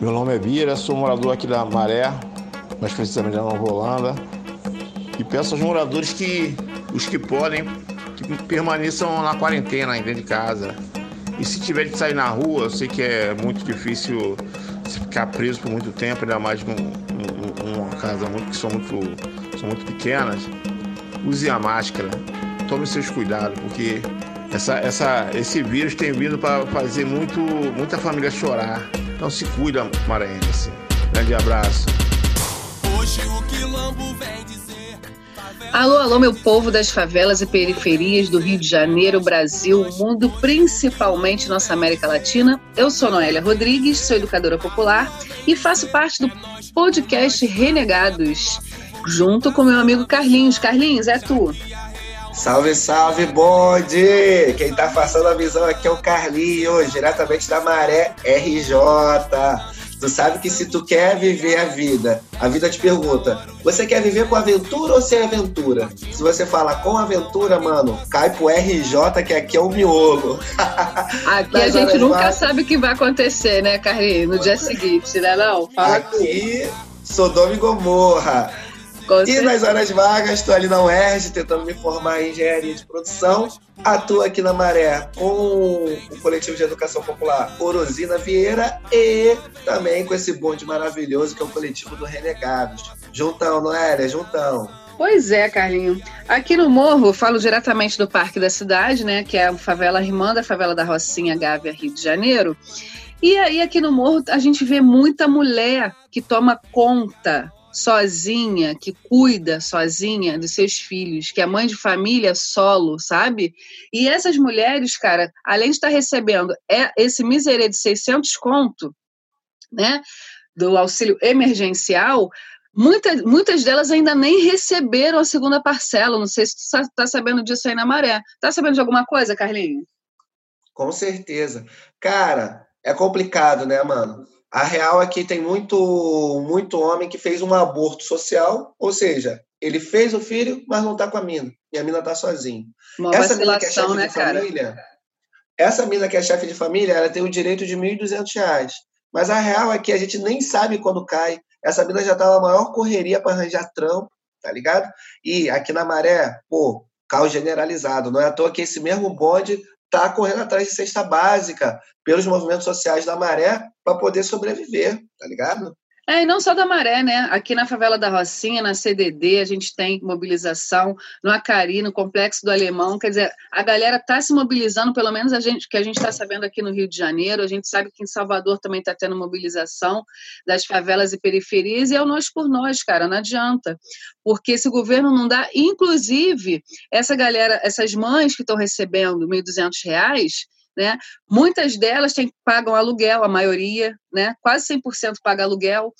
Meu nome é Vira, sou morador aqui da Maré, mais precisamente da Nova Holanda. E peço aos moradores que, os que podem, que permaneçam na quarentena, dentro de casa. E se tiver de sair na rua, eu sei que é muito difícil ficar preso por muito tempo, ainda mais com uma casa muito, que são muito, são muito pequenas. Use a máscara, tome seus cuidados, porque essa, essa, esse vírus tem vindo para fazer muito, muita família chorar. Então se cuida, maranhense. Grande abraço. Hoje o quilombo vem dizer. Alô, alô, meu povo das favelas e periferias do Rio de Janeiro, Brasil, o mundo, principalmente nossa América Latina. Eu sou Noélia Rodrigues, sou educadora popular e faço parte do podcast Renegados, junto com meu amigo Carlinhos. Carlinhos, é tu. Salve, salve, bonde! Quem tá passando a visão aqui é o Carlinhos, diretamente da Maré RJ. Tu sabe que se tu quer viver a vida, a vida te pergunta: você quer viver com aventura ou sem aventura? Se você fala com aventura, mano, cai pro RJ, que aqui é o miolo. Aqui a gente nunca sabe o que vai acontecer, né, Carlinhos? No dia seguinte, né? Não? Fala aqui, Sodoma e Gomorra. E nas horas vagas, estou ali na UERJ tentando me formar em engenharia de produção. Atuo aqui na Maré com o coletivo de educação popular Orosina Vieira e também com esse bonde maravilhoso que é o coletivo do Renegados. Juntão, Noélia, juntão. Pois é, Carlinho. Aqui no Morro, falo diretamente do Parque da Cidade, né, que é a favela irmã da favela da Rocinha Gávea, Rio de Janeiro. E aí aqui no Morro a gente vê muita mulher que toma conta sozinha, que cuida sozinha dos seus filhos, que é mãe de família solo, sabe? E essas mulheres, cara, além de estar recebendo é esse miserê de 600 conto, né, do auxílio emergencial, muitas, muitas delas ainda nem receberam a segunda parcela. Não sei se tu está sabendo disso aí na Maré. Tá sabendo de alguma coisa, Carlinhos? Com certeza. Cara, é complicado, né, mano? A real é que tem muito, muito homem que fez um aborto social, ou seja, ele fez o filho, mas não está com a mina. E a mina está sozinha. Uma essa mina que é chefe né, de família, essa mina que é chefe de família, ela tem o direito de R$ 1.200. Mas a real é que a gente nem sabe quando cai. Essa mina já tá na maior correria para arranjar trampo, tá ligado? E aqui na Maré, pô, caos generalizado. Não é à toa que esse mesmo bonde está correndo atrás de cesta básica pelos movimentos sociais da maré para poder sobreviver, tá ligado? É, e não só da Maré, né? Aqui na favela da Rocinha, na CDD, a gente tem mobilização, no Acari, no Complexo do Alemão. Quer dizer, a galera está se mobilizando, pelo menos a gente que a gente está sabendo aqui no Rio de Janeiro. A gente sabe que em Salvador também está tendo mobilização das favelas e periferias, e é o nós por nós, cara, não adianta. Porque esse governo não dá, inclusive, essa galera, essas mães que estão recebendo R$ 1.200, né? Muitas delas têm, pagam aluguel, a maioria, né? quase 100% paga aluguel,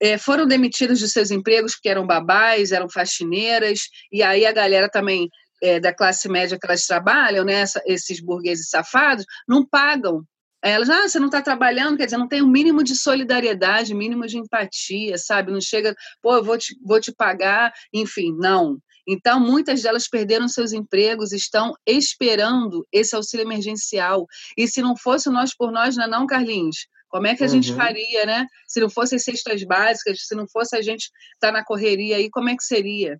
é, foram demitidas de seus empregos porque eram babás, eram faxineiras, e aí a galera também é, da classe média que elas trabalham, né? Esses burgueses safados, não pagam. Elas, ah, você não está trabalhando, quer dizer, não tem o um mínimo de solidariedade, mínimo de empatia, sabe? Não chega, pô, eu vou te, vou te pagar, enfim, não. Então, muitas delas perderam seus empregos, estão esperando esse auxílio emergencial. E se não fosse nós por nós, não é não, Carlinhos? Como é que a uhum. gente faria, né? Se não fossem cestas básicas, se não fosse a gente estar tá na correria aí, como é que seria?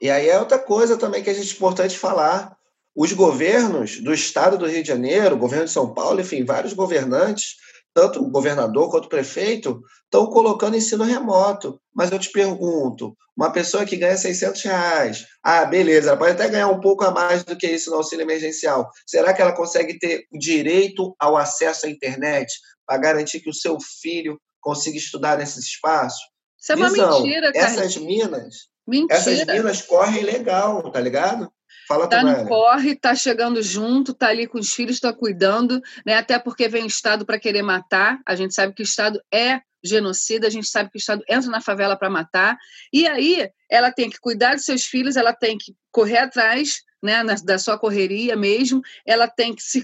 E aí é outra coisa também que a gente é importante falar. Os governos do estado do Rio de Janeiro, o governo de São Paulo, enfim, vários governantes tanto o governador quanto o prefeito, estão colocando ensino remoto. Mas eu te pergunto, uma pessoa que ganha 600 reais, ah, beleza, ela pode até ganhar um pouco a mais do que isso no auxílio emergencial. Será que ela consegue ter direito ao acesso à internet para garantir que o seu filho consiga estudar nesses espaços? Isso é uma Visão, mentira, cara. Essas minas, mentira. essas minas correm legal, tá ligado? Fala tá no corre, tá chegando junto, tá ali com os filhos, tá cuidando, né? Até porque vem o Estado para querer matar. A gente sabe que o Estado é genocida, a gente sabe que o Estado entra na favela para matar. E aí ela tem que cuidar de seus filhos, ela tem que correr atrás né, da sua correria mesmo, ela tem que se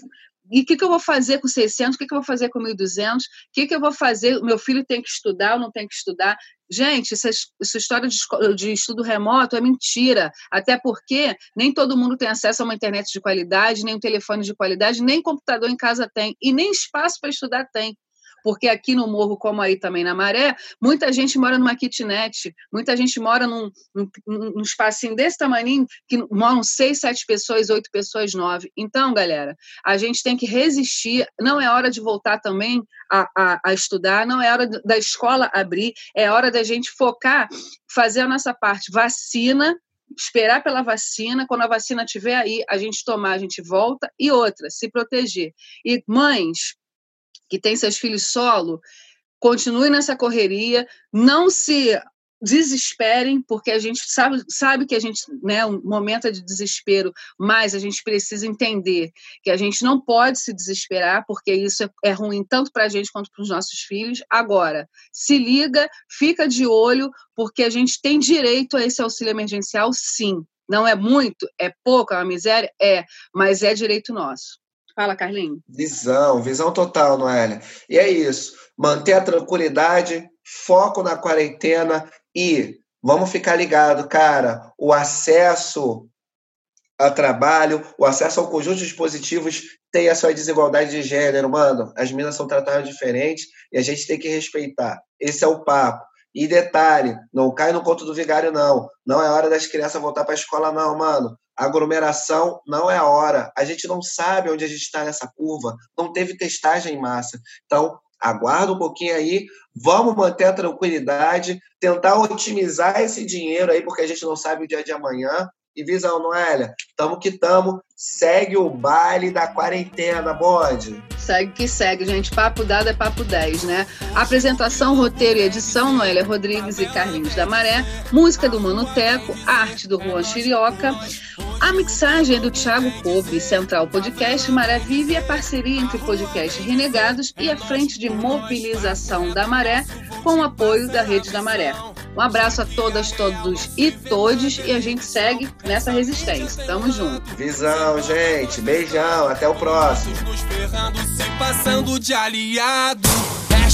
e o que, que, eu vou fazer com 600? O que, que eu vou fazer com 1.200? O que, que eu vou fazer? Meu filho tem que estudar ou não tem que estudar? Gente, essa, essa história de, de, estudo remoto é mentira. Até porque nem todo mundo tem acesso a uma internet de qualidade, nem um telefone de qualidade, nem computador em casa tem, e nem espaço para estudar tem. Porque aqui no morro, como aí também na Maré, muita gente mora numa kitnet, muita gente mora num, num, num espacinho desse tamanho, que moram seis, sete pessoas, oito pessoas, nove. Então, galera, a gente tem que resistir, não é hora de voltar também a, a, a estudar, não é hora da escola abrir, é hora da gente focar, fazer a nossa parte, vacina, esperar pela vacina, quando a vacina estiver aí, a gente tomar, a gente volta, e outra, se proteger. E mães que têm seus filhos solo, continue nessa correria, não se desesperem, porque a gente sabe, sabe que a gente, né, um momento de desespero, mas a gente precisa entender que a gente não pode se desesperar, porque isso é, é ruim tanto para a gente quanto para os nossos filhos. Agora, se liga, fica de olho, porque a gente tem direito a esse auxílio emergencial, sim. Não é muito, é pouco, é uma miséria? É, mas é direito nosso. Fala, Carlinhos. Visão, visão total, Noélia. E é isso. Manter a tranquilidade, foco na quarentena, e vamos ficar ligado, cara, o acesso a trabalho, o acesso ao conjunto de dispositivos tem a sua desigualdade de gênero, mano. As minas são tratadas diferentes e a gente tem que respeitar. Esse é o papo. E detalhe, não cai no conto do vigário, não. Não é hora das crianças voltar para a escola, não, mano. Aglomeração não é a hora. A gente não sabe onde a gente está nessa curva. Não teve testagem em massa. Então, aguarda um pouquinho aí, vamos manter a tranquilidade, tentar otimizar esse dinheiro aí, porque a gente não sabe o dia de amanhã. E visão, Noélia, tamo que tamo, segue o baile da quarentena, bode. Segue que segue, gente. Papo dado é papo 10, né? Apresentação, roteiro e edição, Noélia Rodrigues e Carlinhos da Maré. Música do Mano Teco, arte do Juan Chirioca. A mixagem é do Thiago Coube, Central Podcast Maré Vive e a parceria entre Podcast Renegados e a Frente de Mobilização da Maré, com o apoio da Rede da Maré. Um abraço a todas, todos e todes e a gente segue nessa resistência. Tamo junto. Visão, gente. Beijão. Até o próximo. Nos ferrando, se passando de aliado.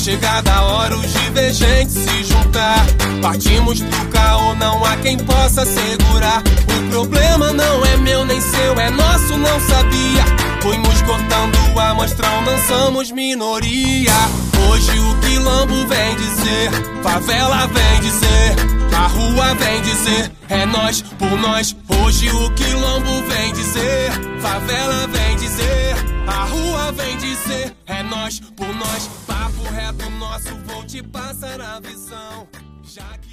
Chegada a hora os divergentes se juntar. Partimos pro caô, não há quem possa segurar. O problema não é meu nem seu, é nosso, não sabia. Fomos cortando a mostrão, não somos minoria. Hoje o quilombo vem dizer, favela vem dizer, a rua vem dizer, é nós por nós. Hoje o quilombo vem dizer, favela vem dizer, a rua vem dizer, é nós por nós. Papo reto nosso, vou te passar a visão. Já que